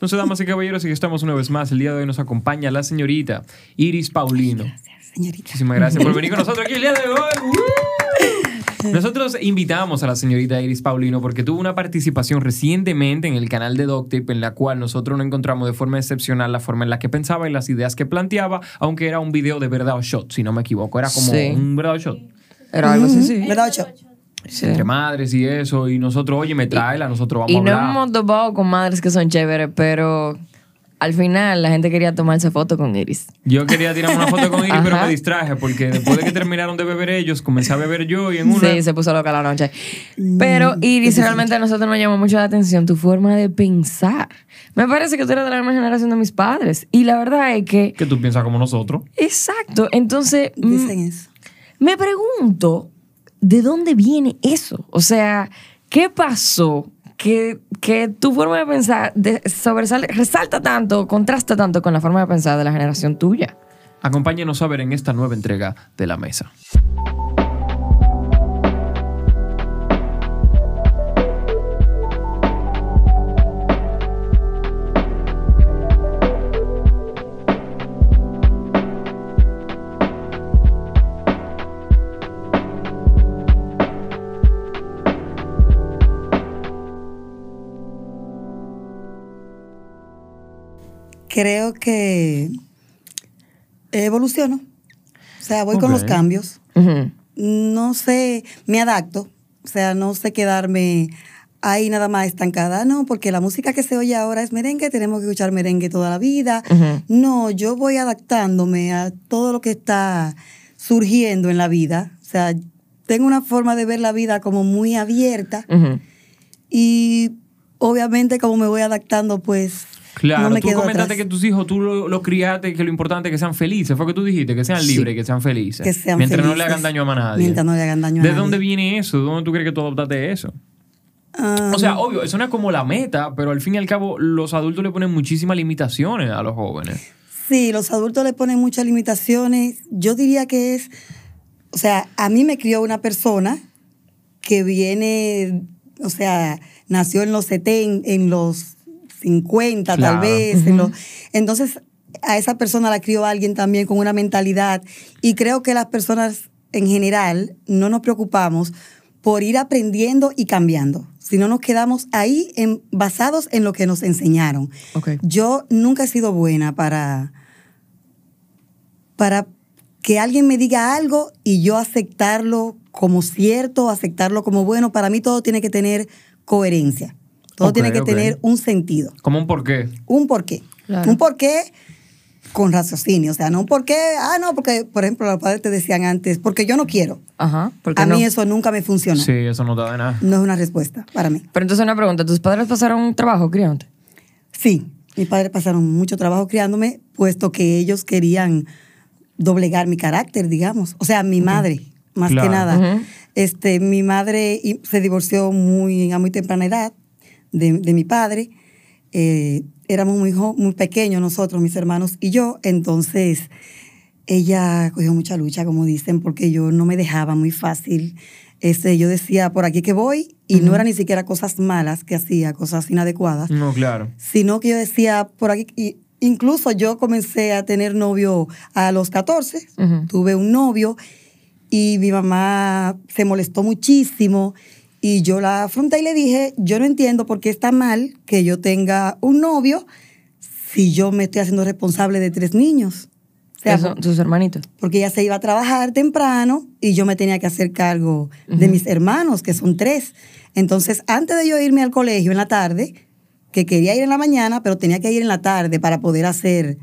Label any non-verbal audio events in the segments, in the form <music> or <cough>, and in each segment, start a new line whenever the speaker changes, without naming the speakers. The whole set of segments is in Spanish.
Entonces, damas y caballeros, aquí estamos una vez más. El día de hoy nos acompaña la señorita Iris Paulino.
Gracias, señorita.
Muchísimas gracias por venir con nosotros aquí el día de hoy. ¡Uh! Nosotros invitamos a la señorita Iris Paulino porque tuvo una participación recientemente en el canal de Doctip en la cual nosotros nos encontramos de forma excepcional la forma en la que pensaba y las ideas que planteaba, aunque era un video de verdad o shot, si no me equivoco. Era como
Sí.
un verdad o shot.
Era algo así, sí.
¿Verdad, Ocho?
Sí.
Entre madres y eso. Y nosotros, oye, me tráela, nosotros vamos
Y
a
no
hablar.
hemos topado con madres que son chéveres, pero al final la gente quería tomarse foto con Iris.
Yo quería tirarme una foto con <laughs> Iris, pero me distraje porque después de que terminaron de beber ellos, comencé a beber yo y en una...
Sí, se puso loca la noche. Pero Iris, realmente a nosotros nos llamó mucho la atención tu forma de pensar. Me parece que tú eres de la misma generación de mis padres. Y la verdad es que...
Que tú piensas como nosotros.
Exacto. Entonces, mm,
Dicen eso.
me pregunto, ¿de dónde viene eso? O sea, ¿qué pasó que, que tu forma de pensar resalta tanto, contrasta tanto con la forma de pensar de la generación tuya?
Acompáñenos a ver en esta nueva entrega de La Mesa.
Creo que evoluciono. O sea, voy con los cambios. No sé, me adapto. O sea, no sé quedarme ahí nada más estancada. No, porque la música que se oye ahora es merengue, tenemos que escuchar merengue toda la vida. No, yo voy adaptándome a todo lo que está surgiendo en la vida. O sea, tengo una forma de ver la vida como muy abierta. Y obviamente como me voy adaptando, pues
Claro,
no me
tú comentaste
atrás.
que tus hijos, tú los lo criaste, que lo importante es que sean felices. Fue que tú dijiste, que sean
Sí.
libres, que sean felices.
Que sean
Mientras no le hagan daño a nadie.
Mientras no le hagan daño a
¿De
nadie.
dónde viene eso? ¿De dónde tú crees que tú adoptaste eso? O sea, obvio, eso no es como la meta, pero al fin y al cabo los adultos le ponen muchísimas limitaciones a los jóvenes.
Sí, los adultos le ponen muchas limitaciones. Yo diría que es, o sea, a mí me crió una persona que viene, o sea, nació en los 70, en los 50
Claro.
tal vez. los- entonces, a esa persona la crió alguien también con una mentalidad. Y creo que las personas en general no nos preocupamos por ir aprendiendo y cambiando, sino nos quedamos ahí en- basados en lo que nos enseñaron. Yo nunca he sido buena para, para que alguien me diga algo y yo aceptarlo como cierto, aceptarlo como bueno. Para mí todo tiene que tener coherencia. Todo tiene que tener un sentido,
¿Cómo un porqué?
un porqué.
Claro.
Un porqué con raciocinio. O sea, no un porqué, ah, no, porque, por ejemplo, los padres te decían antes, porque yo no quiero.
Ajá. ¿por qué
A
no?
mí eso nunca me funcionó.
Sí, eso no te da de nada.
No es una respuesta para mí.
Pero entonces una pregunta, ¿tus padres pasaron un trabajo criándote?
Sí, mis padres pasaron mucho trabajo criándome, puesto que ellos querían doblegar mi carácter, digamos. O sea, mi madre, más
Claro.
que nada. Este, mi madre se divorció muy, a muy temprana edad de, de mi padre. Eh, éramos muy, muy pequeños nosotros, mis hermanos y yo. Entonces, ella cogió mucha lucha, como dicen, porque yo no me dejaba muy fácil. Este, yo decía, por aquí que voy, y no era ni siquiera cosas malas que hacía, cosas inadecuadas
No, claro.
sino que yo decía por aquí, y incluso yo comencé a tener novio a los 14,
Ujú.
tuve un novio y mi mamá se molestó muchísimo y yo la afronté y le dije, yo no entiendo por qué está mal que yo tenga un novio si yo me estoy haciendo responsable de tres niños. O sea,
¿Qué son tus hermanitos?
porque ella se iba a trabajar temprano y yo me tenía que hacer cargo de mis hermanos, que son tres. Entonces, antes de yo irme al colegio en la tarde, que quería ir en la mañana, pero tenía que ir en la tarde para poder hacer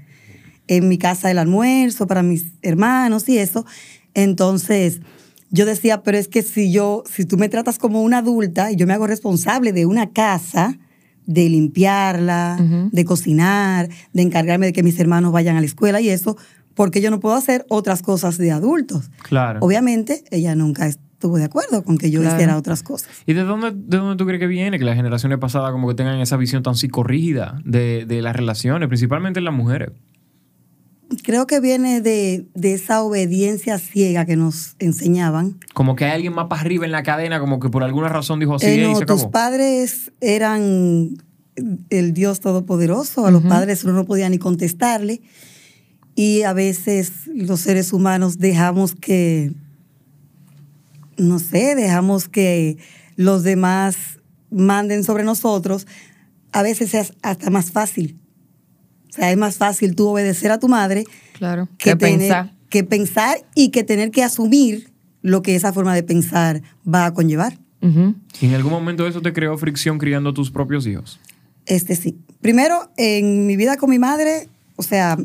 en mi casa el almuerzo para mis hermanos y eso. Entonces, yo decía, pero es que si yo, si tú me tratas como una adulta y yo me hago responsable de una casa, de limpiarla, de cocinar, de encargarme de que mis hermanos vayan a la escuela y eso, porque yo no puedo hacer otras cosas de adultos.
Claro.
Obviamente, ella nunca estuvo de acuerdo con que yo
Claro.
hiciera otras cosas.
¿Y de dónde, de dónde tú crees que viene que las generaciones pasadas como que tengan esa visión tan psicorrígida de, de las relaciones, principalmente en las mujeres?
Creo que viene de, de esa obediencia ciega que nos enseñaban.
Como que hay alguien más para arriba en la cadena, como que por alguna razón dijo así
Eh,
"Ey,
no,
se
tus
acabó.
padres eran el Dios Todopoderoso. A los padres uno no podía ni contestarle. Y a veces los seres humanos dejamos que, no sé, dejamos que los demás manden sobre nosotros. A veces es hasta más fácil. O sea, es más fácil tú obedecer a tu madre
Claro.
que,
¿Qué
tener,
pensar?
que pensar y que tener que asumir lo que esa forma de pensar va a conllevar.
Ujú.
¿Y en algún momento eso te creó fricción criando a tus propios hijos?
Este sí. Primero, en mi vida con mi madre, o sea,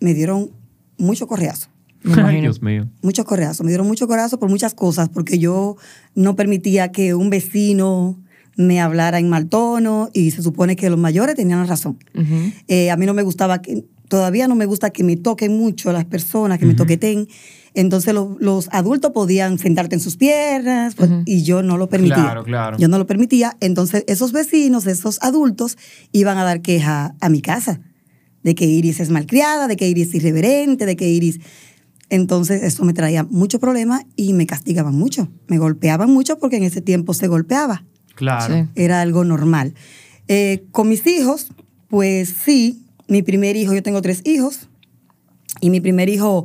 me dieron mucho correazo.
Ay. Dios mío.
Mucho correazo. Me dieron mucho correazo por muchas cosas, porque yo no permitía que un vecino me hablara en mal tono y se supone que los mayores tenían razón. Eh, a mí no me gustaba que, todavía no me gusta que me toquen mucho las personas, que me toqueten. Entonces lo- los adultos podían sentarte en sus piernas pues, y yo no lo permitía.
Claro, claro.
Yo no lo permitía. Entonces esos vecinos, esos adultos, iban a dar queja a mi casa de que Iris es malcriada, de que Iris es irreverente, de que Iris... Entonces eso me traía mucho problema y me castigaban mucho. Me golpeaban mucho porque en ese tiempo se golpeaba
Claro.
Sí.
era algo normal. Eh, con mis hijos, pues sí, mi primer hijo, yo tengo tres hijos, y mi primer hijo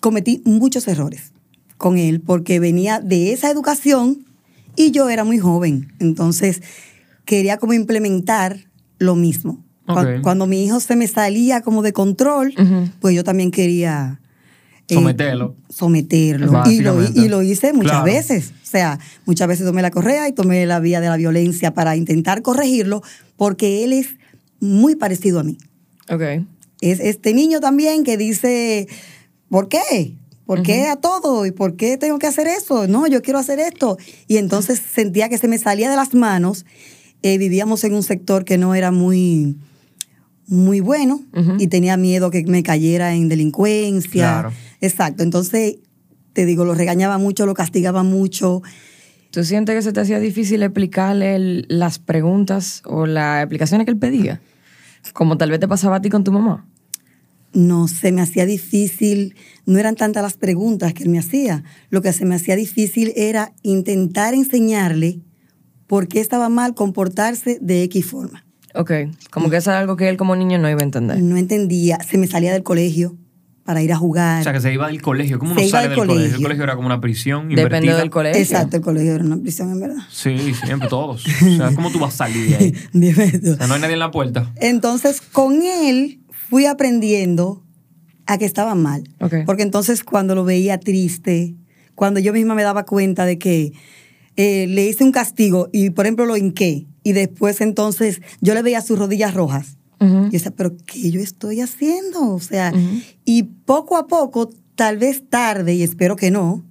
cometí muchos errores con él porque venía de esa educación y yo era muy joven, entonces quería como implementar lo mismo. Cuando, mi hijo se me salía como de control, pues yo también quería... eh,
Someterlo.
someterlo. Y lo,
Básicamente.
y lo hice muchas
Claro.
veces. O sea, muchas veces tomé la correa y tomé la vía de la violencia para intentar corregirlo, porque él es muy parecido a mí.
Ok.
Es este niño también que dice, ¿por qué? ¿Por qué a todo? ¿Y por qué tengo que hacer eso? No, yo quiero hacer esto. Y entonces sentía que se me salía de las manos. Eh, vivíamos en un sector que no era muy, muy bueno y tenía miedo que me cayera en delincuencia.
Claro.
Exacto. Entonces, te digo, lo regañaba mucho, lo castigaba mucho.
¿Tú sientes que se te hacía difícil explicarle el- las preguntas o las explicaciones que él pedía? Como tal vez te pasaba a ti con tu mamá.
No, se me hacía difícil, no eran tantas las preguntas que él me hacía. Lo que se me hacía difícil era intentar enseñarle por qué estaba mal comportarse de X forma.
Ok. Como que eso es algo que él como niño no iba a entender.
No entendía, se me salía del colegio para ir a jugar.
O sea, que se iba del colegio. ¿Cómo
Se
uno
iba
sale
del
del colegio? El
colegio.
era como una prisión
Depende
invertida.
del colegio.
Exacto, el colegio era una prisión, en verdad.
Sí, siempre todos. O sea, ¿cómo tú vas a salir de ahí? <laughs>
Dime.
O sea, no hay nadie en la puerta.
Entonces, con él fui aprendiendo a que estaba mal.
Ok.
Porque entonces cuando lo veía triste, cuando yo misma me daba cuenta de que eh, le hice un castigo y, por ejemplo, lo hinqué, y después entonces yo le veía sus rodillas rojas.
Ujú.
Y decía, pero ¿qué yo estoy haciendo? O sea,
Ujú.
y poco a poco, tal vez tarde, y espero que no,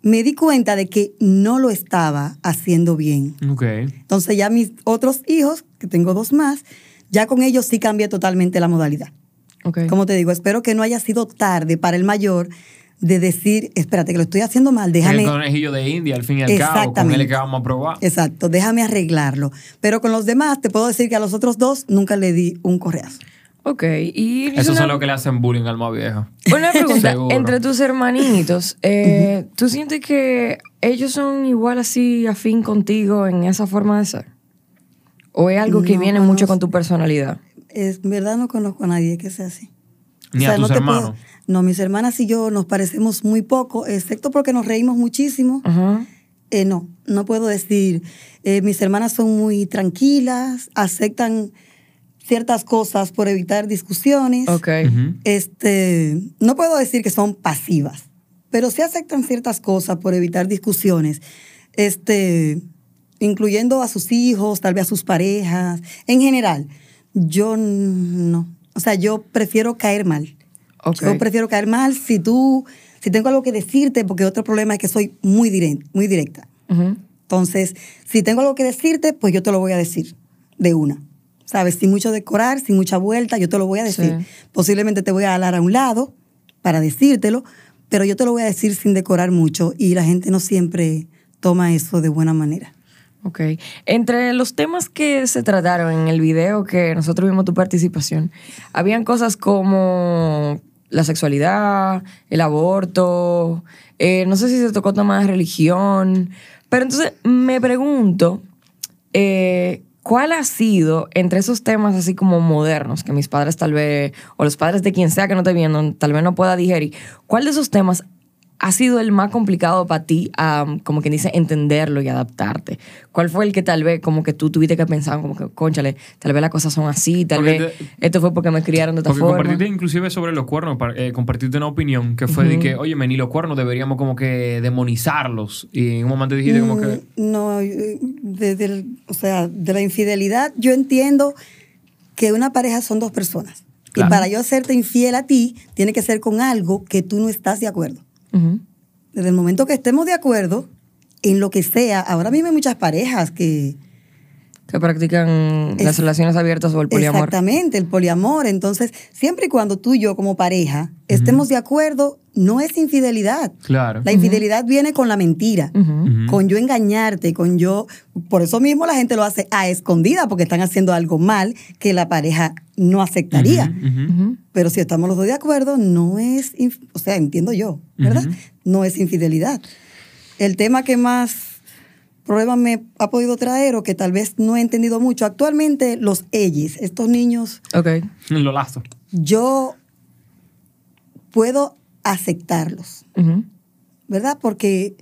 me di cuenta de que no lo estaba haciendo bien.
Ok.
Entonces ya mis otros hijos, que tengo dos más, ya con ellos sí cambié totalmente la modalidad.
Ok.
Como te digo, espero que no haya sido tarde para el mayor de decir, espérate, que lo estoy haciendo mal, déjame...
El conejillo de India, al fin y al cabo, con él que vamos a probar.
Exacto, déjame arreglarlo. Pero con los demás, te puedo decir que a los otros dos nunca le di un correazo.
Ok. Y
Eso
una-
es lo que le hacen bullying al más viejo.
Una <laughs> pregunta, entre tus hermanitos, eh, ¿tú sientes que ellos son igual así afín contigo en esa forma de ser? ¿O es algo que
No
viene mucho con tu personalidad?
Es en verdad no conozco a nadie que sea así.
Ni a tus
no puedo- no, mis hermanas y yo nos parecemos muy poco, excepto porque nos reímos muchísimo.
Ajá.
Eh, no, no puedo decir. Eh, mis hermanas son muy tranquilas, aceptan ciertas cosas por evitar discusiones.
Ok.
Ujú.
Este, no puedo decir que son pasivas, pero sí aceptan ciertas cosas por evitar discusiones. Este, incluyendo a sus hijos, tal vez a sus parejas. En general, yo no. O sea, yo prefiero caer mal. Yo prefiero caer mal si tú, si tengo algo que decirte, porque otro problema es que soy muy, direct- muy directa. Entonces, si tengo algo que decirte, pues yo te lo voy a decir de una. ¿Sabes? Sin mucho decorar, sin mucha vuelta, yo te lo voy a decir.
Sí.
Posiblemente te voy a alar a un lado para decírtelo, pero yo te lo voy a decir sin decorar mucho y la gente no siempre toma eso de buena manera.
Ok. Entre los temas que se trataron en el video que nosotros vimos tu participación, habían cosas como la sexualidad, el aborto, eh, no sé si se tocó temas de religión, pero entonces me pregunto, eh, ¿cuál ha sido entre esos temas así como modernos que mis padres tal vez, o los padres de quien sea que no esté viendo, tal vez no pueda digerir, cuál de esos temas ha sido el más complicado para ti, como quien dice, entenderlo y adaptarte? ¿Cuál fue el que tal vez como que tú tuviste que pensar, como que, conchale, tal vez las cosas son así, tal
Porque
vez
te-
esto fue porque me criaron de esta
Porque
forma?
compartiste inclusive sobre los cuernos, eh, compartiste una opinión que fue de que, oye, ni los cuernos deberíamos como que demonizarlos. Y en un momento dijiste como que...
Mm, No, eh, de, del- o sea, de la infidelidad, yo entiendo que una pareja son dos personas.
Claro.
Y para yo hacerte infiel a ti, tiene que ser con algo que tú no estás de acuerdo. Desde el momento que estemos de acuerdo en lo que sea, ahora mismo hay muchas parejas que...
Que practican las
Es-
relaciones abiertas o el poliamor.
Exactamente, el poliamor. Entonces, siempre y cuando tú y yo como pareja estemos de acuerdo, no es infidelidad.
Claro.
La infidelidad viene con la mentira, con yo engañarte, con yo... Por eso mismo la gente lo hace a escondida, porque están haciendo algo mal que la pareja no aceptaría. Pero si estamos los dos de acuerdo, no es... inf- O sea, entiendo yo, ¿verdad? No es infidelidad. El tema que más problema me ha podido traer o que tal vez no he entendido mucho, actualmente los ellos, estos niños,
Ok.
Lo lazo.
yo puedo aceptarlos. ¿verdad? Porque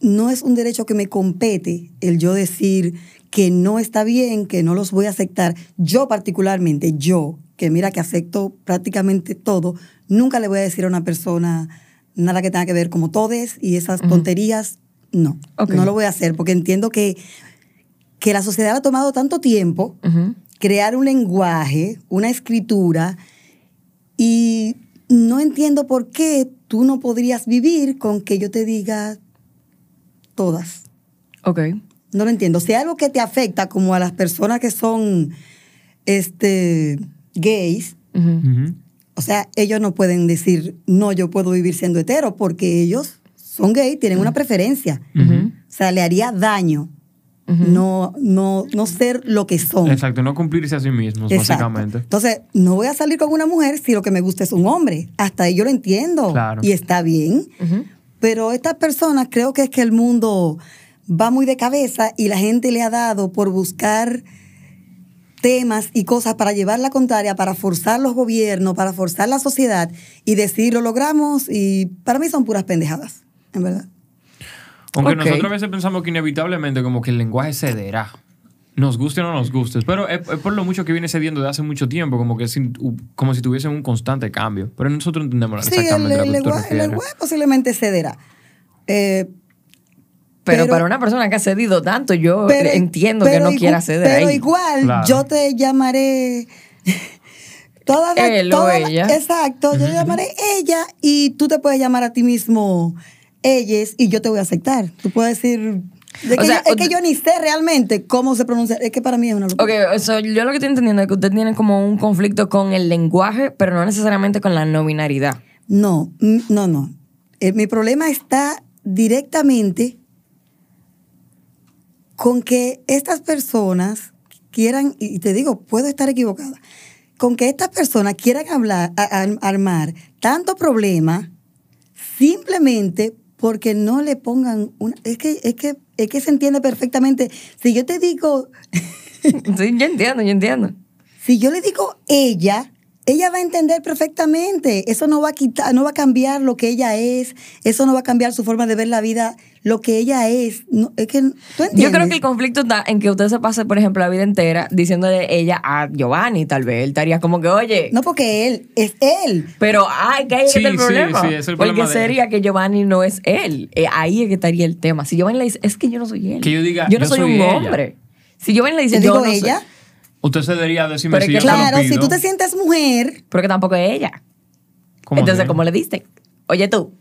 no es un derecho que me compete el yo decir que no está bien, que no los voy a aceptar. Yo particularmente, yo, que mira que acepto prácticamente todo, nunca le voy a decir a una persona nada que tenga que ver como todes y esas tonterías, no, no lo voy a hacer porque entiendo que, que la sociedad ha tomado tanto tiempo crear un lenguaje, una escritura, y no entiendo por qué tú no podrías vivir con que yo te diga todas.
Ok.
No lo entiendo. Si hay algo que te afecta, como a las personas que son este, gays, o sea, ellos no pueden decir, no, yo puedo vivir siendo hetero, porque ellos son gay, tienen una preferencia. O sea, le haría daño no, no, no ser lo que son.
Exacto, no cumplirse a sí mismos,
Exacto.
básicamente.
Entonces, no voy a salir con una mujer si lo que me gusta es un hombre. Hasta ahí yo lo entiendo.
Claro.
Y está bien.
Ujú.
Pero estas personas creo que es que el mundo va muy de cabeza y la gente le ha dado por buscar temas y cosas para llevar la contraria, para forzar los gobiernos, para forzar la sociedad y decir lo logramos y para mí son puras pendejadas, en verdad.
Aunque
Ok.
nosotros a veces pensamos que inevitablemente como que el lenguaje cederá. Nos guste o no nos guste. Pero es, es por lo mucho que viene cediendo de hace mucho tiempo, como que sin- como si tuviesen un constante cambio. Pero nosotros entendemos
Sí, el,
exactamente
el
que te
lenguaje, el lenguaje posiblemente cederá. Eh,
Pero,
Pero-
para una persona que ha cedido tanto, yo entiendo que
pero
no
igu-
quiera ceder
Pero
ahí.
igual,
Claro.
yo te llamaré. <laughs> Toda la-
Él o
toda la-
ella.
exacto, yo te llamaré ella y tú te puedes llamar a ti mismo ellas y yo te voy a aceptar. Tú puedes decir. de
O
que
sea,
yo- es que yo ni sé realmente cómo se pronuncia. Es que para mí es una locura.
Ok, o sea, yo lo que estoy entendiendo es que usted tiene como un conflicto con el lenguaje, pero no necesariamente con la no binaridad.
No, no, no. Eh, mi problema está directamente con que estas personas quieran, y te digo, puedo estar equivocada, con que estas personas quieran hablar, a- a- armar tanto problema simplemente porque no le pongan una... Es que, es que, es que se entiende perfectamente. Si yo te digo, <laughs>
Sí, yo entiendo, yo entiendo.
si yo le digo ella, ella va a entender perfectamente. Eso no va a quitar, no va a cambiar lo que ella es. Eso no va a cambiar su forma de ver la vida, lo que ella es. No, es que, ¿tú entiendes?
Yo creo que el conflicto está en que usted se pase, por ejemplo, la vida entera diciéndole ella a Giovanni, tal vez. Él estaría como que, oye,
No porque él, es él.
pero ay, que ahí
Sí,
está el problema.
sí, es el
Porque
problema
sería que Giovanni no es él. Eh, ahí es que estaría el tema. Si Giovanni le dice, es que yo no soy él.
Que yo diga,
yo no
yo
soy,
soy
un
ella.
hombre. Si Giovanni le dice, yo
digo
no
ella.
soy.
Usted se debería decirme
Pero
si
es
yo
que
se lo
Claro, si tú te sientes mujer,
Pero que tampoco es ella.
¿Cómo
Entonces,
que?
¿cómo le diste? Oye tú.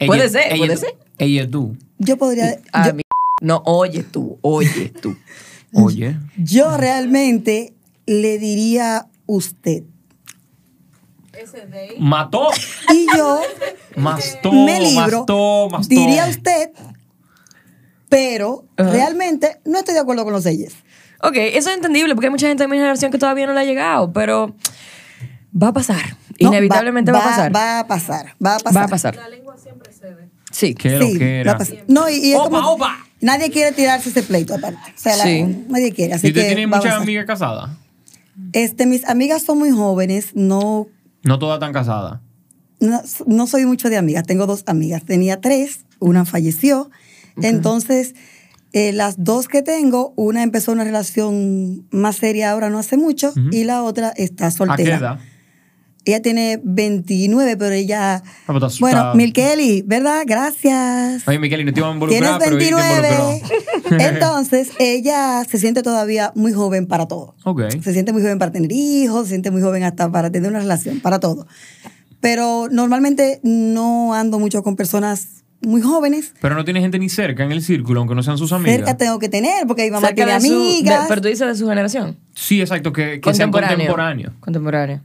Ella-
puede ser,
ella-
puede ser.
Ella tú.
yo podría...
Ah,
yo-
mi- No, oye tú, oye tú. <laughs>
Oye.
Yo realmente le diría usted.
Mató.
Y yo <laughs>
Mastó,
me libro,
mastó, mastó.
diría usted, pero realmente no estoy de acuerdo con los ellos.
Ok, eso es entendible porque hay mucha gente de mi generación que todavía no le ha llegado, pero va a pasar.
No,
Inevitablemente va, a pasar.
Va a pasar, va a pasar.
Va a pasar.
La lengua siempre cede.
Sí.
Qué lo que era.
la pas- No, y, y es
Opa,
como-
opa.
Nadie quiere tirarse ese pleito aparte. O sea, la-
Sí.
nadie quiere. Así
¿Y usted
que
tiene muchas amigas casadas?
Este, mis amigas son muy jóvenes, no,
No todas tan casadas.
no, no soy mucho de amigas. Tengo dos amigas. Tenía tres, una falleció. Entonces, eh, las dos que tengo, una empezó una relación más seria ahora no hace mucho y la otra está
¿A qué
soltera.
edad?
Ella tiene 29, pero ella...
Ah, pero
bueno, Milkeli, ¿verdad? Gracias.
Oye, Miquel, y no te iba a
Tienes
involucrar, pero te
29.
involucró. <laughs> <laughs>
Entonces, ella se siente todavía muy joven para todo.
Ok.
Se siente muy joven para tener hijos, se siente muy joven hasta para tener una relación, para todo. Pero normalmente no ando mucho con personas muy jóvenes.
Pero no tiene gente ni cerca en el círculo, aunque no sean sus amigas.
Cerca tengo que tener, porque mi mamá
Cerca
tiene
de su-
amigas.
de- pero tú dices de su generación.
Sí, exacto, que, que sean contemporáneos.
Contemporáneo.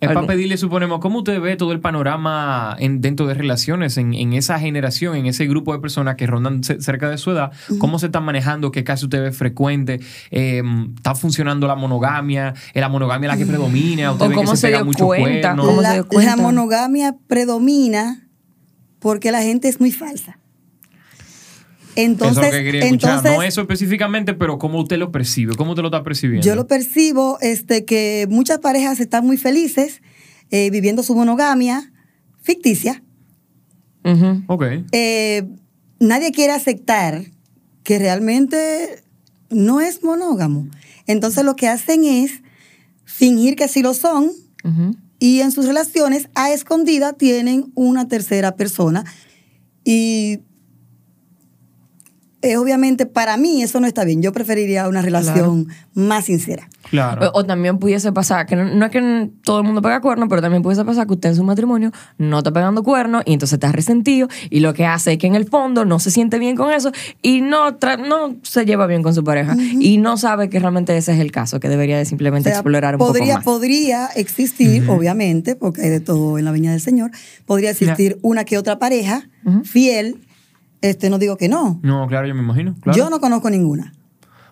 Es para pedirle, suponemos, ¿cómo usted ve todo el panorama en, dentro de relaciones en, en esa generación, en ese grupo de personas que rondan ce- cerca de su edad? ¿Cómo se están manejando? ¿Qué caso usted ve frecuente? Eh, ¿Está funcionando la monogamia? ¿Es la monogamia la que predomina? ¿Usted
O
ve
cómo
que
se
pega
dio
mucho
cuenta,
cuerno?
cómo se dio cuenta.
la monogamia predomina porque la gente es muy falsa. Entonces,
eso es lo que quería escuchar.
entonces
no eso específicamente, pero cómo usted lo percibe, cómo usted lo está percibiendo.
Yo lo percibo este, que muchas parejas están muy felices eh, viviendo su monogamia ficticia.
Ujú.
Ok.
Eh, nadie quiere aceptar que realmente no es monógamo. Entonces lo que hacen es fingir que sí lo son. Y en sus relaciones a escondida tienen una tercera persona. Y eh, obviamente para mí eso no está bien. Yo preferiría una relación más sincera.
Claro.
O, o también pudiese pasar, que no, no es que todo el mundo pega cuernos, pero también pudiese pasar que usted en su matrimonio no está pegando cuernos y entonces está resentido y lo que hace es que en el fondo no se siente bien con eso y no, tra- no se lleva bien con su pareja y no sabe que realmente ese es el caso, que debería de simplemente
O sea,
explorar un
podría,
poco más.
Podría existir, obviamente, porque hay de todo en la viña del Señor, podría existir una que otra pareja fiel. Este, no digo que no.
No, claro, yo me imagino. Claro.
Yo no conozco ninguna.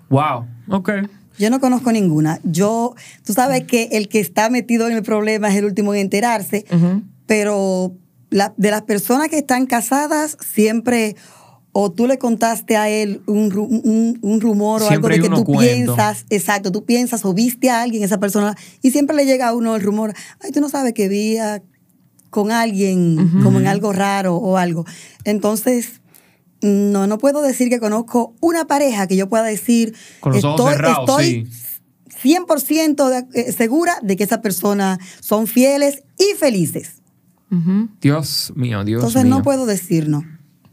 Wow. Ok.
Yo no conozco ninguna. Yo, tú sabes que el que está metido en el problema es el último en enterarse, pero la- de las personas que están casadas, siempre o tú le contaste a él un, un- un rumor o algo de que tú piensas, exacto, tú piensas o viste a alguien, esa persona, y siempre le llega a uno el rumor, ay, tú no sabes que vi a- con alguien como en algo raro o algo. Entonces, no, no puedo decir que conozco una pareja que yo pueda decir,
Con los ojos cerrados,
estoy 100% de- eh, segura de que esas personas son fieles y felices.
Ujú.
Dios mío, Dios
Entonces
mío.
no puedo decir no.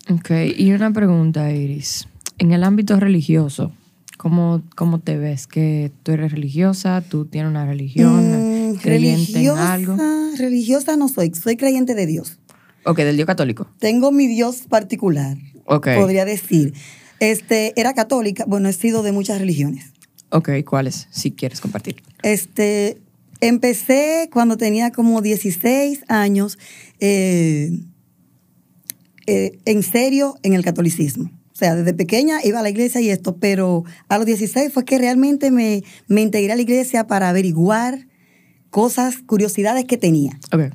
Ok, y una pregunta, Iris. En el ámbito religioso, ¿cómo, cómo te ves? ¿Que tú eres religiosa? ¿Tú tienes una religión?
Mm,
¿Creyente en algo?
religiosa no soy, soy creyente de Dios.
Ok, del Dios católico.
Tengo mi Dios particular,
Ok.
podría decir. Este, era católica, bueno, he sido de muchas religiones.
Ok, ¿cuáles? Si quieres compartir.
Este, empecé cuando tenía como 16 años, eh, eh, en serio, en el catolicismo. O sea, desde pequeña iba a la iglesia y esto, pero a los 16 fue que realmente me, me integré a la iglesia para averiguar cosas, curiosidades que tenía.
Ok.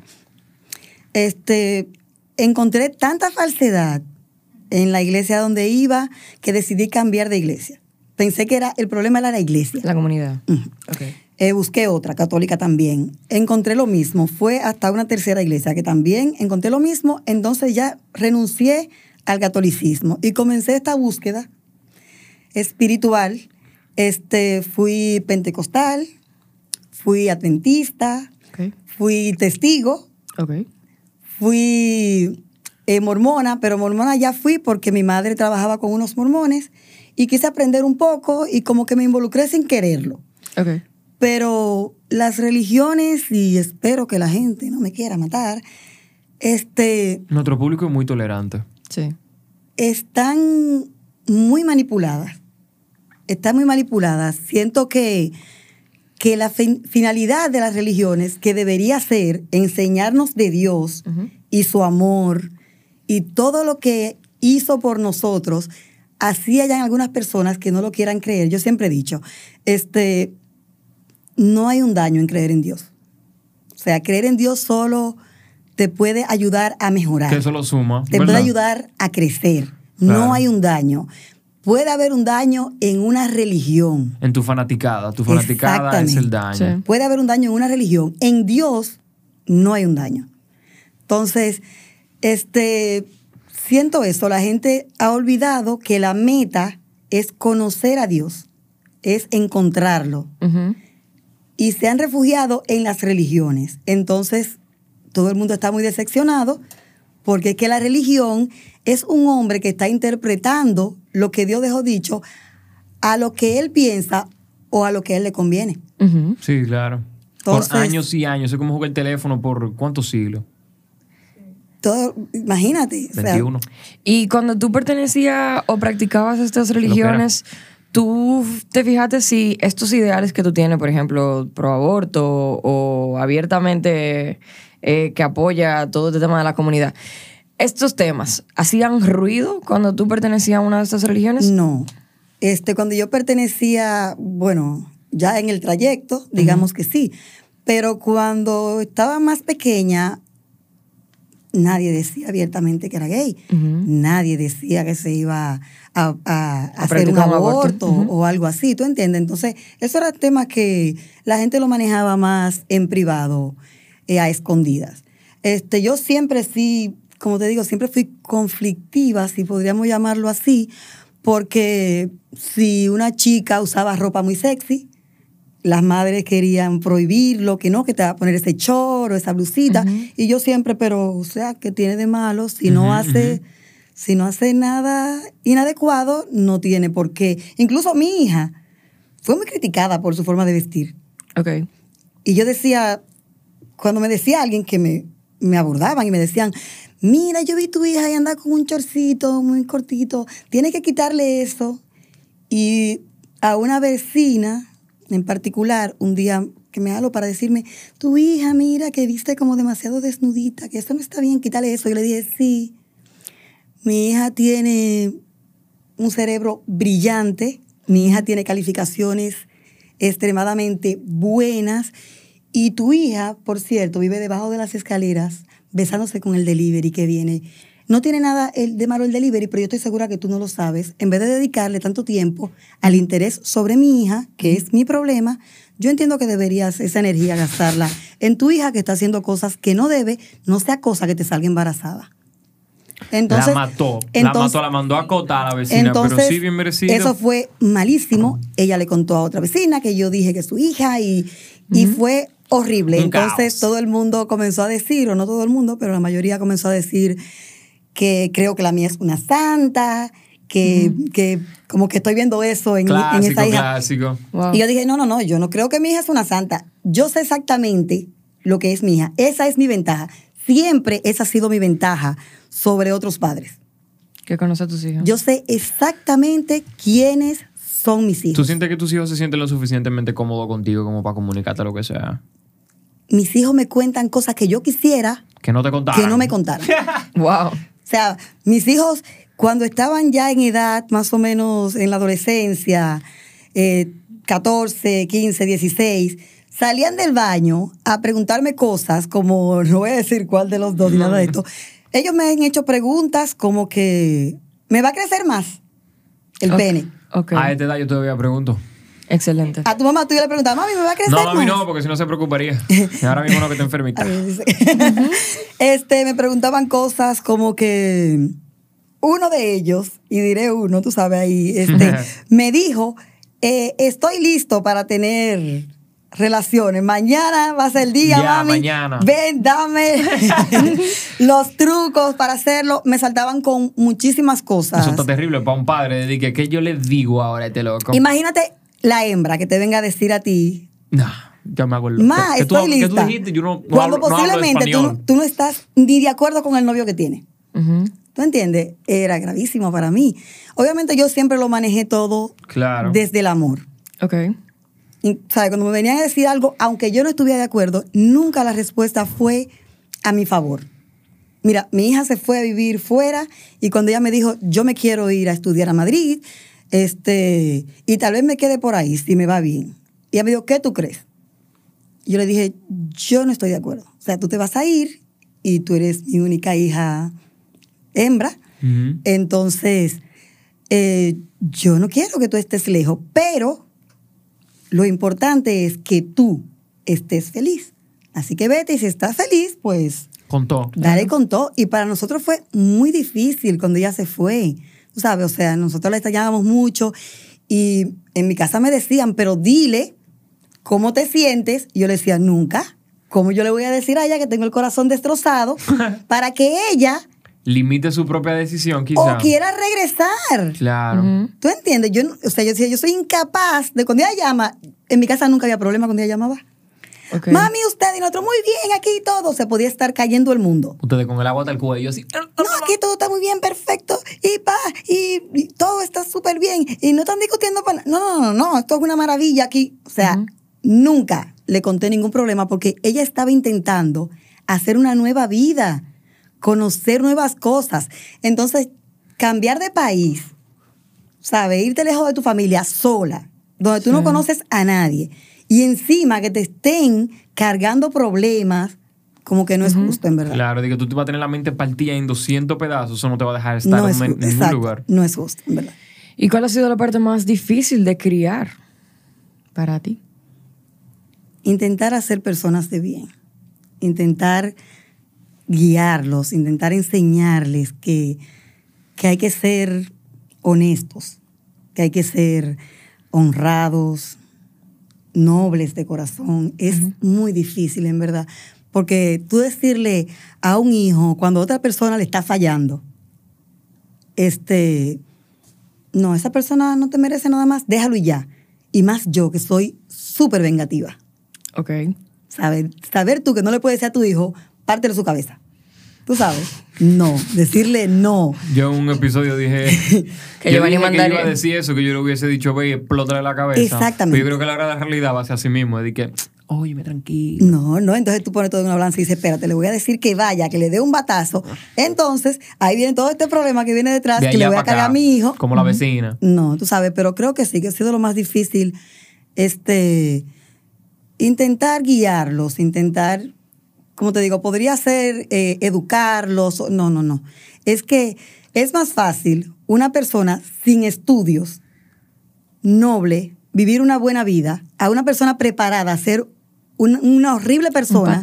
Este, encontré tanta falsedad en la iglesia donde iba que decidí cambiar de iglesia. Pensé que era, el problema era la iglesia.
La comunidad.
Eh, busqué otra, católica también. Encontré lo mismo. Fue hasta una tercera iglesia que también encontré lo mismo. Entonces ya renuncié al catolicismo y comencé esta búsqueda espiritual. Este, fui pentecostal, fui adventista, fui testigo, fui eh, mormona, pero mormona ya fui porque mi madre trabajaba con unos mormones y quise aprender un poco y como que me involucré sin quererlo.
Ok.
Pero las religiones, y espero que la gente no me quiera matar, este,
Nuestro público es muy tolerante.
Sí.
están muy manipuladas. Están muy manipuladas. Siento que, que la fin- finalidad de las religiones, que debería ser enseñarnos de Dios
Ujú.
y su amor y todo lo que hizo por nosotros, así hayan algunas personas que no lo quieran creer. Yo siempre he dicho, este, no hay un daño en creer en Dios. O sea, creer en Dios solo te puede ayudar a mejorar.
Que eso lo suma.
te
¿verdad?
puede ayudar a crecer.
Claro.
No hay un daño. Puede haber un daño en una religión.
En tu fanaticada. Tu fanaticada es el daño.
Sí.
Puede haber un daño en una religión. En Dios no hay un daño. Entonces, este, siento eso. La gente ha olvidado que la meta es conocer a Dios, es encontrarlo. Y se han refugiado en las religiones. Entonces, todo el mundo está muy decepcionado porque es que la religión es un hombre que está interpretando lo que Dios dejó dicho a lo que él piensa o a lo que a él le conviene.
Sí, claro.
Entonces-
por años y años. Es como jugar el teléfono por cuántos siglos.
Todo, imagínate. o sea,
21.
Y cuando tú pertenecías o practicabas estas religiones, ¿tú te fijaste si estos ideales que tú tienes, por ejemplo, pro aborto o abiertamente eh, que apoya todo este tema de la comunidad, estos temas hacían ruido cuando tú pertenecías a una de estas religiones?
No. Este, cuando yo pertenecía, bueno, ya en el trayecto, digamos que sí. Pero cuando estaba más pequeña, nadie decía abiertamente que era gay. Nadie decía que se iba a, a- a hacer un aborto, o algo así, ¿tú entiendes? Entonces, eso era tema que la gente lo manejaba más en privado, eh, a escondidas. Este, yo siempre sí, como te digo, siempre fui conflictiva, si podríamos llamarlo así, porque si una chica usaba ropa muy sexy, las madres querían prohibirlo, que no, que te va a poner ese choro, esa blusita. Y yo siempre, pero, o sea, ¿qué tiene de malo? Si no hace, si no hace nada inadecuado, no tiene por qué. Incluso mi hija fue muy criticada por su forma de vestir.
Ok.
Y yo decía, cuando me decía alguien que me, me abordaban y me decían, mira, yo vi tu hija y anda con un chorcito muy cortito, tienes que quitarle eso. Y a una vecina en particular, un día que me habló para decirme, tu hija, mira, que viste como demasiado desnudita, que eso no está bien, quítale eso. Yo le dije, sí, mi hija tiene un cerebro brillante, mi hija tiene calificaciones extremadamente buenas y tu hija, por cierto, vive debajo de las escaleras besándose con el delivery que viene. No tiene nada el- de malo el delivery, pero yo estoy segura que tú no lo sabes. En vez de dedicarle tanto tiempo al interés sobre mi hija, que es mi problema, yo entiendo que deberías esa energía gastarla en tu hija que está haciendo cosas que no debe, no sea cosa que te salga embarazada. Entonces,
la mató. la mató, la mandó a acotar a la vecina,
entonces,
pero sí bien merecido.
Eso fue malísimo. Ella le contó a otra vecina que yo dije que es su hija y, y fue horrible.
Un
Entonces
caos.
todo el mundo comenzó a decir, o no todo el mundo, pero la mayoría comenzó a decir que creo que la mía es una santa, que, que como que estoy viendo eso en, en
clásico,
esa hija.
clásico.
Wow.
Y yo dije, no, no, no, yo no creo que mi hija es una santa. Yo sé exactamente lo que es mi hija. Esa es mi ventaja. Siempre esa ha sido mi ventaja sobre otros padres.
¿Qué conoces a tus hijos?
Yo sé exactamente quiénes son mis
¿Tú
hijos.
sientes que tus hijos se sienten lo suficientemente cómodos contigo como para comunicarte lo que sea?
Mis hijos me cuentan cosas que yo quisiera
Que no te contaron.
que no me contaran. <laughs>
Wow.
O sea, mis hijos, cuando estaban ya en edad, más o menos en la adolescencia, eh, 14, 15, 16, salían del baño a preguntarme cosas como, <laughs> no voy a decir cuál de los dos ni nada de esto. Ellos me han hecho preguntas como que, ¿me va a crecer más el pene?
A esta edad yo todavía pregunto.
Excelente.
A tu mamá tú ya le preguntabas, mami, ¿me va a crecer
No,
más?
mami, no, porque si no se preocuparía. <laughs> Ahora mismo no que te enfermita.
A <laughs> este, me preguntaban cosas como que uno de ellos, y diré uno, tú sabes ahí, este, <laughs> me dijo, eh, estoy listo para tener relaciones. Mañana va a ser el día,
Ya,
mami.
mañana.
Ven, dame los trucos para hacerlo. Me saltaban con muchísimas cosas.
Eso está terrible para un padre. De que, ¿qué yo le digo ahora a este loco?
Imagínate la hembra que te venga a decir a ti,
No, ya me hago el
Ma,
¿Qué tú-
estoy
qué tú
lista.
dijiste? Yo no, no
Cuando
hablo- no hablo
posiblemente tú, no, tú no estás ni de acuerdo con el novio que tiene. ¿Tú entiendes? Era gravísimo para mí. Obviamente yo siempre lo manejé todo
Claro.
desde el amor.
Ok.
Y, ¿sabes? Cuando me venían a decir algo, aunque yo no estuviera de acuerdo, nunca la respuesta fue a mi favor. Mira, mi hija se fue a vivir fuera y cuando ella me dijo, yo me quiero ir a estudiar a Madrid, este, y tal vez me quede por ahí si me va bien. Y ella me dijo, ¿qué tú crees? Yo le dije, yo no estoy de acuerdo. O sea, tú te vas a ir y tú eres mi única hija hembra. Entonces, eh, yo no quiero que tú estés lejos, pero lo importante es que tú estés feliz. Así que vete y si estás feliz, pues
Contó.
dale con todo. Y para nosotros fue muy difícil cuando ella se fue. Tú sabes, o sea, nosotros la extrañábamos mucho y en mi casa me decían, pero dile cómo te sientes. Y yo le decía, nunca. ¿Cómo yo le voy a decir a ella que tengo el corazón destrozado <laughs> para que ella
Limite su propia decisión, quizá.
o quiera regresar?
Claro.
¿Tú entiendes? Yo, o sea, yo decía, yo soy incapaz de cuando ella llama, en mi casa nunca había problema cuando ella llamaba. Mami, usted y nosotros muy bien aquí y todo. Se podía estar cayendo el mundo.
Ustedes con el agua hasta el cuello así.
No, aquí todo está muy bien, perfecto. Y pa, y, y todo está súper bien. Y no están discutiendo para No, no, no, no, esto es una maravilla aquí. O sea, nunca le conté ningún problema porque ella estaba intentando hacer una nueva vida, conocer nuevas cosas. Entonces, cambiar de país, ¿sabes? Irte lejos de tu familia sola, donde tú no conoces a nadie. Y encima que te estén cargando problemas, como que no es justo, en verdad.
Claro, de que tú te vas a tener la mente partida en 200 pedazos, eso no te va a dejar estar
no
en
es,
ningún
exacto,
lugar.
no es justo, en verdad.
¿Y cuál ha sido la parte más difícil de criar para ti?
Intentar hacer personas de bien, intentar guiarlos, intentar enseñarles que, que hay que ser honestos, que hay que ser honrados, nobles de corazón. Es muy difícil, en verdad, porque tú decirle a un hijo cuando otra persona le está fallando, este, no, esa persona no te merece nada más, déjalo y ya. Y más yo, que soy súper vengativa.
Ok.
Saber, saber tú que no le puedes decir a tu hijo, pártelo su cabeza. Tú sabes. No, decirle no.
Yo en un episodio dije <laughs>
Que
yo
Giovanni
dije que yo iba a decir eso, que yo le hubiese dicho, ve, explótale la cabeza.
Exactamente.
Pero yo creo que la gran realidad va a ser así mismo, de que, óyeme, tranquilo.
No, no, entonces tú pones todo en una balanza y dices, espérate, le voy a decir que vaya, que le dé un batazo. Entonces, ahí viene todo este problema que viene detrás,
De
que le voy a cargar a mi hijo.
Como la vecina.
No, tú sabes, pero creo que sí, que ha sido lo más difícil, este, intentar guiarlos, intentar, como te digo, podría ser eh, educarlos, no, no, no. Es que es más fácil una persona sin estudios, noble, vivir una buena vida, a una persona preparada a ser un- una horrible persona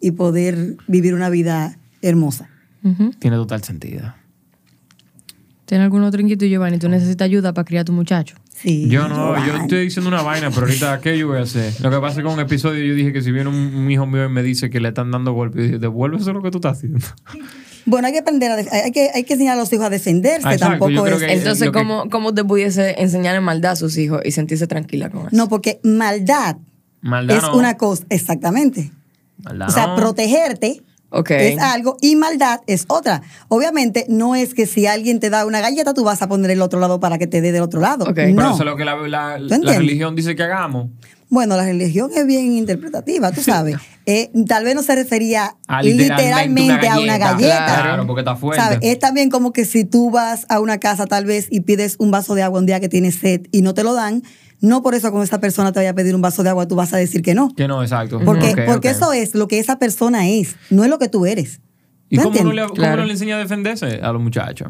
y poder vivir una vida hermosa.
Tiene total sentido.
¿Tiene algún otro inquietud, Giovanni? ¿Tú necesitas ayuda para criar a tu muchacho?
Sí,
Yo no, yo estoy diciendo una vaina, pero ahorita, ¿qué yo voy a hacer? Lo que pasa es que con un episodio yo dije que si viene un, un hijo mío y me dice que le están dando golpes, yo dije, devuélvese lo que tú estás haciendo. <laughs>
Bueno, hay que aprender a hay que, hay que enseñar a los hijos a defenderse,
Ah, exacto,
tampoco
yo creo
es...
que-
Entonces,
que-
¿cómo, ¿cómo te pudiese enseñar en maldad a sus hijos y sentirse tranquila con eso?
No, porque maldad,
Maldad
es
no.
una cosa, exactamente.
Maldad
o sea,
no.
protegerte Es algo y maldad es otra. Obviamente, no es que si alguien te da una galleta, tú vas a poner el otro lado para que te dé del otro lado.
Ok.
Pero
No.
eso es lo que la, la- la religión dice que hagamos.
Bueno, la religión es bien interpretativa, tú sabes. <laughs> Eh, tal vez no se refería
A
literalmente, a una galleta.
Claro, porque está fuerte.
¿Sabes? Es también como que si tú vas a una casa tal vez y pides un vaso de agua un día que tienes sed y no te lo dan, no por eso con esa persona te vaya a pedir un vaso de agua, tú vas a decir que no.
Que no, exacto.
Porque, porque eso es lo que esa persona es, no es lo que tú eres.
¿Y
¿Tú
cómo no, le, cómo
Claro.
no le enseña a defenderse a los muchachos?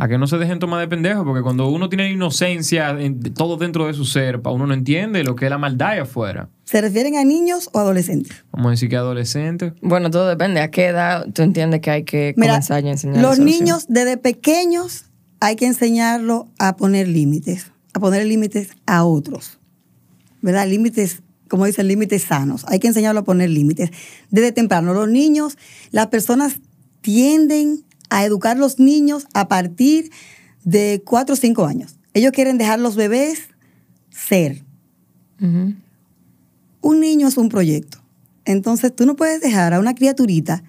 A que no se dejen tomar de pendejo, porque cuando uno tiene inocencia, en- todo dentro de su ser, pa, uno no entiende lo que es la maldad allá afuera.
¿Se refieren a niños o adolescentes?
Vamos a decir que adolescente.
Bueno, todo depende. ¿A qué edad tú entiendes que hay que
Mira,
comenzar a enseñar
los niños desde pequeños hay que enseñarlos a poner límites, a poner límites a otros. ¿Verdad? Límites, como dicen, límites sanos. Hay que enseñarlos a poner límites. Desde temprano, los niños, las personas tienden a educar a los niños a partir de 4 o 5 años. Ellos quieren dejar los bebés ser. Un niño es un proyecto. Entonces tú no puedes dejar a una criaturita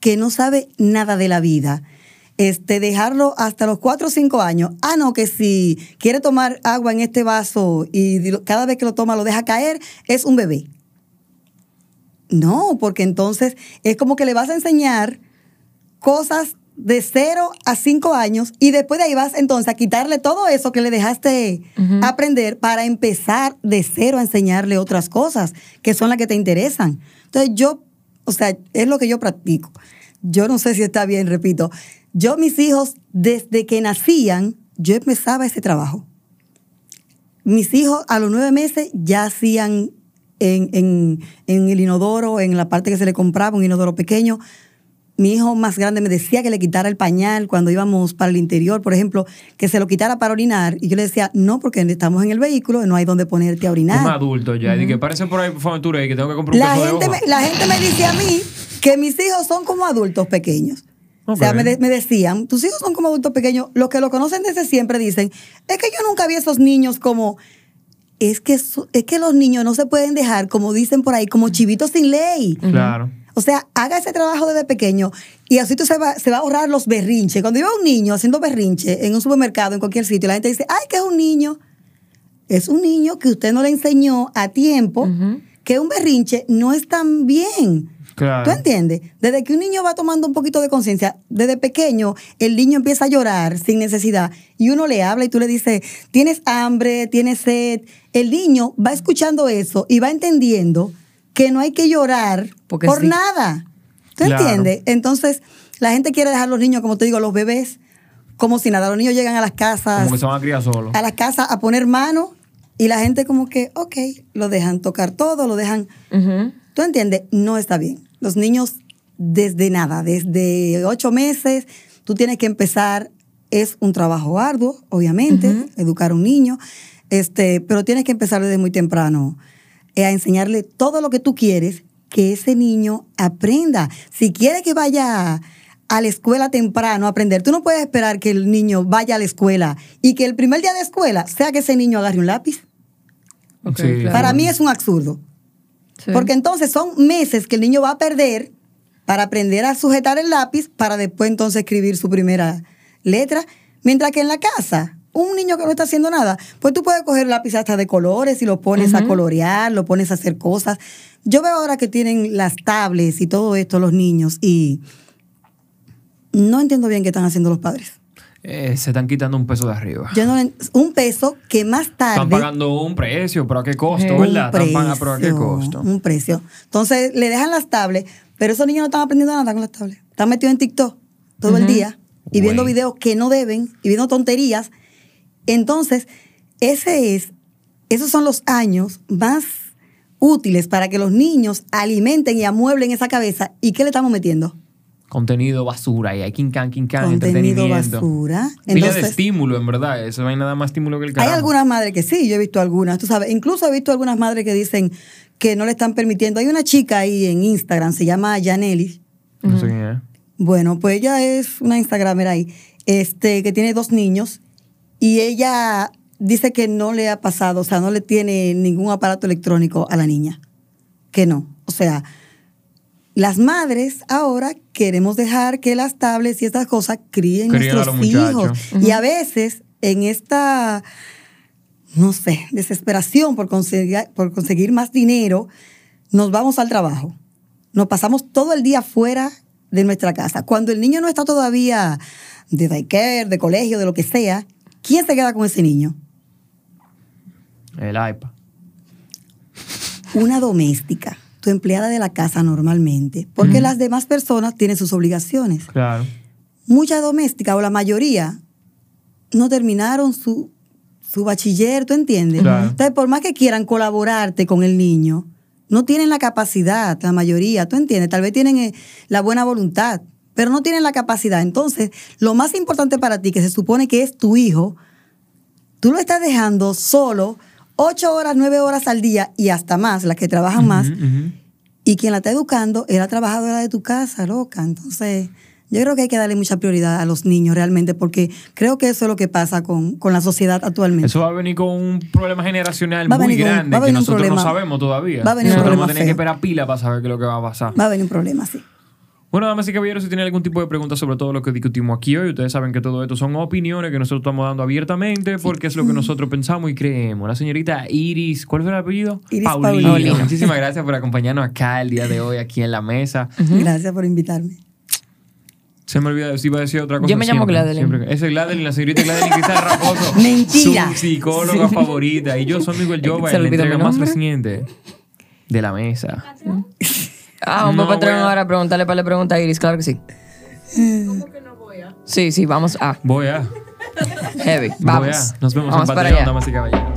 que no sabe nada de la vida, este, dejarlo hasta los 4 o 5 años. Ah, no, que si quiere tomar agua en este vaso y cada vez que lo toma lo deja caer, es un bebé. No, porque entonces es como que le vas a enseñar cosas de 0 a 5 años y después de ahí vas entonces a quitarle todo eso que le dejaste aprender para empezar de cero a enseñarle otras cosas que son las que te interesan. Entonces yo o sea, es lo que yo practico. Yo no sé si está bien, repito. Yo, mis hijos, desde que nacían, yo empezaba ese trabajo. Mis hijos a los nueve meses ya hacían en, en- en el inodoro, en la parte que se le compraba, un inodoro pequeño. Mi hijo más grande me decía que le quitara el pañal cuando íbamos para el interior, por ejemplo, que se lo quitara para orinar. Y yo le decía, no, porque estamos en el vehículo, no hay donde ponerte a
Un
orinar.
adulto ya. Y que parece por ahí, por favor, tú, y que tengo que comprar un
La
de
gente,
hoja.
me, la gente me dice a mí que mis hijos son como adultos pequeños. O sea, me, de- me decían, tus hijos son como adultos pequeños. Los que lo conocen desde siempre dicen, es que yo nunca vi esos niños como... Es que, es que los niños no se pueden dejar, como dicen por ahí, como chivitos sin ley.
Claro.
O sea, haga ese trabajo desde pequeño y así tú se va, se va a ahorrar los berrinches. Cuando yo veo a un niño haciendo berrinche en un supermercado, en cualquier sitio, la gente dice, ay, que es un niño. Es un niño que usted no le enseñó a tiempo que un berrinche no es tan bien.
Claro.
¿Tú entiendes? Desde que un niño va tomando un poquito de conciencia, desde pequeño, el niño empieza a llorar sin necesidad y uno le habla y tú le dices, tienes hambre, tienes sed. El niño va escuchando eso y va entendiendo que no hay que llorar
Porque
por
sí.
nada. ¿Tú
Claro.
entiendes? Entonces, la gente quiere dejar a los niños, como te digo, los bebés, como si nada. Los niños llegan a las casas
Como que se van a criar solos.
a la casa a poner mano y la gente como que, ok, lo dejan tocar todo, lo dejan...
Ujú.
¿Tú entiendes? No está bien. Los niños desde nada, desde ocho meses, tú tienes que empezar, es un trabajo arduo, obviamente, educar a un niño, este, pero tienes que empezar desde muy temprano eh, a enseñarle todo lo que tú quieres que ese niño aprenda. Si quiere que vaya a la escuela temprano a aprender, tú no puedes esperar que el niño vaya a la escuela y que el primer día de escuela sea que ese niño agarre un lápiz.
Ok,
Sí.
claro.
Para mí es un absurdo.
Sí.
Porque entonces son meses que el niño va a perder para aprender a sujetar el lápiz para después entonces escribir su primera letra. Mientras que en la casa, un niño que no está haciendo nada, pues tú puedes coger lápiz hasta de colores y lo pones a colorear, lo pones a hacer cosas. Yo veo ahora que tienen las tablets y todo esto los niños y no entiendo bien qué están haciendo los padres.
Eh, se están quitando un peso de arriba.
Yo no un peso que más tarde
Están pagando un precio, pero ¿a qué costo,
Sí.
verdad?
un
Están pagando, pero ¿a qué
precio,
costo?
Un precio. Entonces le dejan las tablets, pero esos niños no están aprendiendo nada con las tablets. Están metidos en TikTok todo el día y viendo videos que no deben y viendo tonterías. Entonces, ese es, esos son los años más útiles para que los niños alimenten y amueblen esa cabeza. ¿Y qué le estamos metiendo?
Contenido basura y hay king-can, king-can,
Contenido
entretenimiento.
basura.
Pila de
Entonces-
estímulo, en verdad. Eso no hay nada más estímulo que el
Hay
carajo.
algunas madres que sí, yo he visto algunas, tú sabes, incluso he visto algunas madres que dicen que no le están permitiendo. Hay una chica ahí en Instagram, se llama Janely.
No sé quién es.
Bueno, pues ella es una Instagramer ahí, este, que tiene dos niños y ella dice que no le ha pasado, o sea, no le tiene ningún aparato electrónico a la niña. Que no. O sea, las madres ahora queremos dejar que las tablets y estas cosas críen nuestros hijos. Y a veces en esta, no sé, desesperación por conseguir, por conseguir más dinero, nos vamos al trabajo. Nos pasamos todo el día fuera de nuestra casa. Cuando el niño no está todavía de daycare, de colegio, de lo que sea, ¿quién se queda con ese niño?
El iPad.
Una doméstica, tu empleada de la casa normalmente, porque las demás personas tienen sus obligaciones.
Claro.
Muchas domésticas o la mayoría no terminaron su, su bachiller, ¿tú entiendes?
Claro.
Entonces, por más que quieran colaborarte con el niño, no tienen la capacidad, la mayoría, ¿tú entiendes? Tal vez tienen eh, la buena voluntad, pero no tienen la capacidad. Entonces, lo más importante para ti, que se supone que es tu hijo, tú lo estás dejando solo ocho horas, nueve horas al día y hasta más, las que trabajan más, y quien la está educando es la trabajadora de tu casa, loca. Entonces, yo creo que hay que darle mucha prioridad a los niños realmente, porque creo que eso es lo que pasa con, con la sociedad actualmente.
Eso va a venir con un problema generacional
Va
muy grande
va
que nosotros no sabemos todavía.
Va a venir un problema
vamos a tener que esperar pila para saber qué es lo que va a pasar.
Va a venir un problema, sí.
Bueno, damas y caballeros, si tienen algún tipo de preguntas sobre todo lo que discutimos aquí hoy, ustedes saben que todo esto son opiniones que nosotros estamos dando abiertamente porque es lo que nosotros pensamos y creemos. La señorita Iris, ¿cuál fue el apellido?
Iris
Paulino.
Paulino.
Muchísimas gracias por acompañarnos acá el día de hoy, aquí en la mesa.
Gracias por invitarme.
Se me olvidó si iba a decir otra cosa.
Yo me llamo Gladeline.
Esa es Gladeline, la señorita Gladeline Cristal Raposo. <laughs>
Mentira.
Su psicóloga favorita. Y yo soy Miguel Jova
olvidó
entrega más reciente de la mesa.
Ah, vamos
No voy a-
ahora a preguntarle para la pregunta a Iris, claro que sí. Sí, sí, vamos a.
Voy a.
Heavy.
Voy
Vamos.
a. Nos vemos
vamos
en Patreon, damas y caballeros.